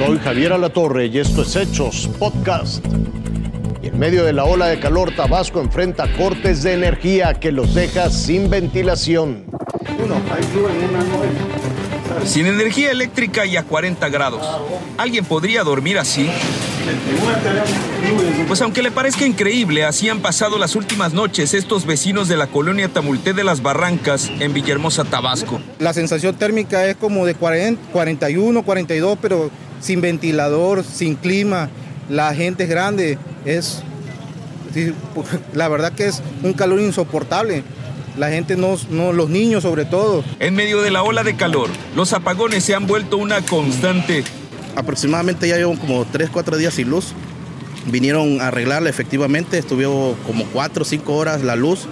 Soy Javier Alatorre y esto es Hechos Podcast. Y en medio de la ola de calor, Tabasco enfrenta cortes de energía que los deja sin ventilación. Sin energía eléctrica y a 40 grados. ¿Alguien podría dormir así? Pues aunque le parezca increíble, así han pasado las últimas noches estos vecinos de la colonia Tamulté de las Barrancas en Villahermosa, Tabasco. La sensación térmica es como de 40, 41, 42, pero sin ventilador, sin clima. La gente es grande, es la verdad que es un calor insoportable. La gente no, no, los niños sobre todo. En medio de la ola de calor, los apagones se han vuelto una constante. Aproximadamente ya llevo como 3, 4 días sin luz. Vinieron a arreglarla efectivamente, estuvo como 4 o 5 horas la luz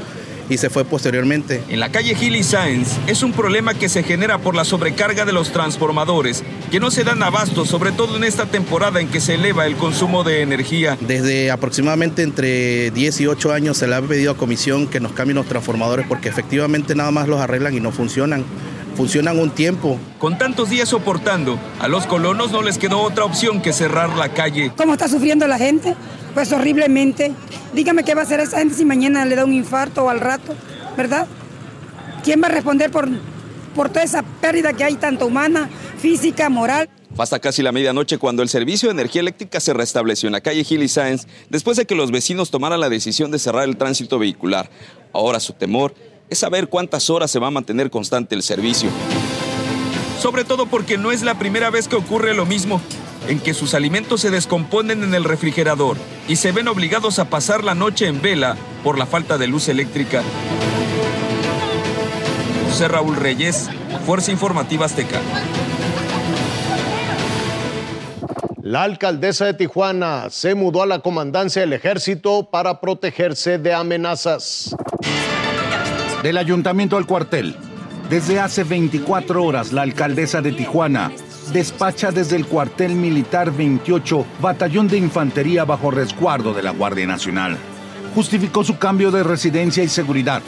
y se fue posteriormente. En la calle Gil y Sáenz es un problema que se genera por la sobrecarga de los transformadores, que no se dan abasto, sobre todo en esta temporada en que se eleva el consumo de energía. Desde aproximadamente entre 10 y 8 años se le ha pedido a comisión que nos cambien los transformadores porque efectivamente nada más los arreglan y no funcionan funcionan un tiempo. Con tantos días soportando, a los colonos no les quedó otra opción que cerrar la calle. ¿Cómo está sufriendo la gente? Pues horriblemente. Dígame qué va a hacer esa gente si mañana le da un infarto o al rato, ¿verdad? ¿Quién va a responder por, por toda esa pérdida que hay, tanto humana, física, moral? Hasta casi la medianoche cuando el servicio de energía eléctrica se restableció en la calle Gil y Sáenz después de que los vecinos tomaran la decisión de cerrar el tránsito vehicular. Ahora su temor es saber cuántas horas se va a mantener constante el servicio. Sobre todo porque no es la primera vez que ocurre lo mismo, en que sus alimentos se descomponen en el refrigerador y se ven obligados a pasar la noche en vela por la falta de luz eléctrica. José Raúl Reyes, Fuerza Informativa Azteca. La alcaldesa de Tijuana se mudó a la comandancia del ejército para protegerse de amenazas. Del ayuntamiento al cuartel. Desde hace 24 horas, la alcaldesa de Tijuana despacha desde el cuartel militar 28, batallón de infantería bajo resguardo de la Guardia Nacional. Justificó su cambio de residencia y seguridad,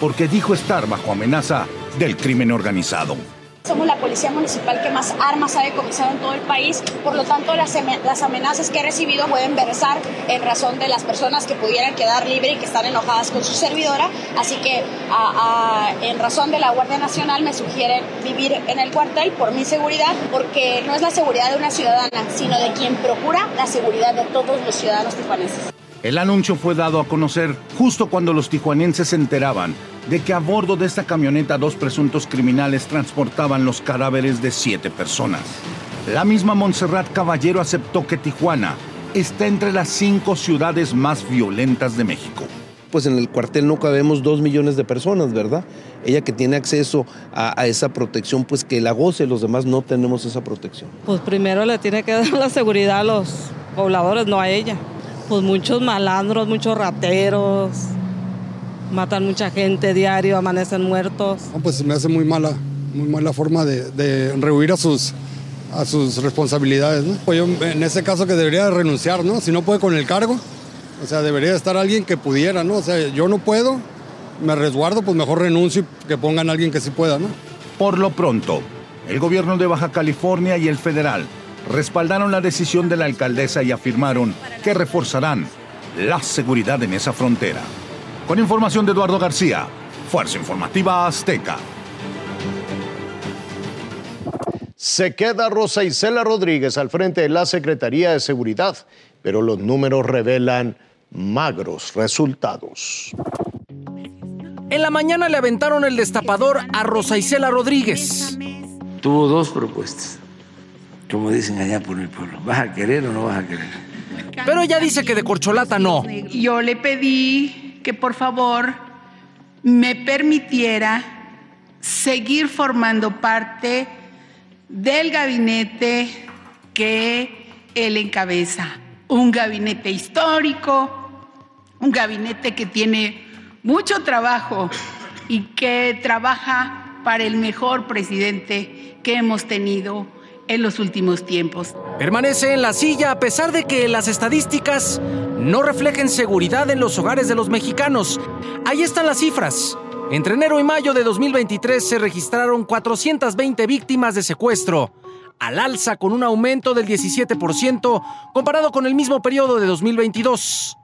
porque dijo estar bajo amenaza del crimen organizado. Somos la policía municipal que más armas ha decomisado en todo el país, por lo tanto las, las amenazas que he recibido pueden versar en razón de las personas que pudieran quedar libres y que están enojadas con su servidora, así que en razón de la Guardia Nacional me sugieren vivir en el cuartel por mi seguridad, porque no es la seguridad de una ciudadana, sino de quien procura la seguridad de todos los ciudadanos tijuanenses. El anuncio fue dado a conocer justo cuando los tijuanenses se enteraban de que a bordo de esta camioneta dos presuntos criminales transportaban los cadáveres de siete personas. La misma Montserrat Caballero aceptó que Tijuana está entre las cinco ciudades más violentas de México. Pues en el cuartel no cabemos dos millones de personas, ¿verdad? Ella que tiene acceso a, a, esa protección, pues que la goce, los demás no tenemos esa protección. Pues primero le tiene que dar la seguridad a los pobladores, no a ella. Pues muchos malandros, muchos rateros, matan mucha gente diario, amanecen muertos. No, pues me hace muy mala, muy mala forma de, de rehuir a sus, a sus responsabilidades. ¿no? Pues yo en ese caso que debería renunciar, ¿no? Si no puede con el cargo, o sea, debería estar alguien que pudiera, ¿no? O sea, yo no puedo, me resguardo, pues mejor renuncio y que pongan a alguien que sí pueda, ¿no? Por lo pronto, el gobierno de Baja California y el federal respaldaron la decisión de la alcaldesa y afirmaron que reforzarán la seguridad en esa frontera. Con información de Eduardo García, Fuerza Informativa Azteca. Se queda Rosa Isela Rodríguez al frente de la Secretaría de Seguridad, pero los números revelan magros resultados. En la mañana le aventaron el destapador a Rosa Isela Rodríguez. Tuvo dos propuestas, como dicen allá por el pueblo. ¿Vas a querer o no vas a querer? Pero ella dice que de corcholata no. Yo le pedí que por favor me permitiera seguir formando parte del gabinete que él encabeza. Un gabinete histórico, un gabinete que tiene mucho trabajo y que trabaja para el mejor presidente que hemos tenido en los últimos tiempos. Permanece en la silla a pesar de que las estadísticas no reflejen seguridad en los hogares de los mexicanos. Ahí están las cifras. Entre enero y mayo de 2023 se registraron 420 víctimas de secuestro. al alza con un aumento del 17% comparado con el mismo periodo de 2022.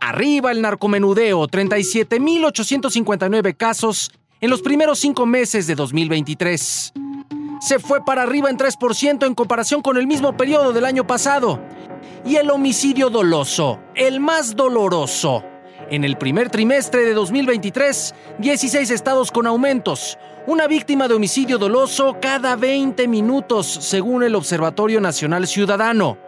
Arriba el narcomenudeo, 37.859 casos en los primeros cinco meses de 2023. Se fue para arriba en 3% en comparación con el mismo periodo del año pasado. Y el homicidio doloso, el más doloroso. En el primer trimestre de 2023, 16 estados con aumentos. Una víctima de homicidio doloso cada 20 minutos, según el Observatorio Nacional Ciudadano.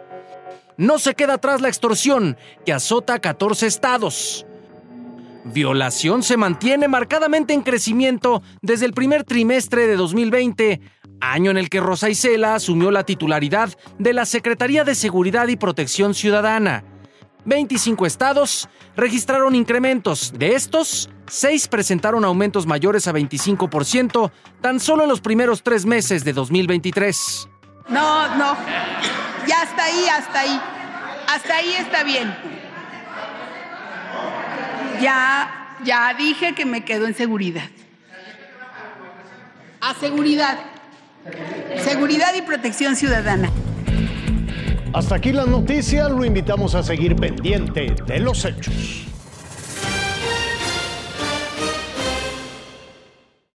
No se queda atrás la extorsión, que azota a 14 estados. Violación se mantiene marcadamente en crecimiento desde el primer trimestre de 2020, año en el que Rosa Isela asumió la titularidad de la Secretaría de Seguridad y Protección Ciudadana. 25 estados registraron incrementos. De estos, 6 presentaron aumentos mayores a 25% tan solo en los primeros tres meses de 2023. No, no. Ya hasta ahí, hasta ahí. Hasta ahí está bien. Ya, ya dije que me quedo en seguridad. A seguridad. Seguridad y protección ciudadana. Hasta aquí la noticia, lo invitamos a seguir pendiente de los hechos.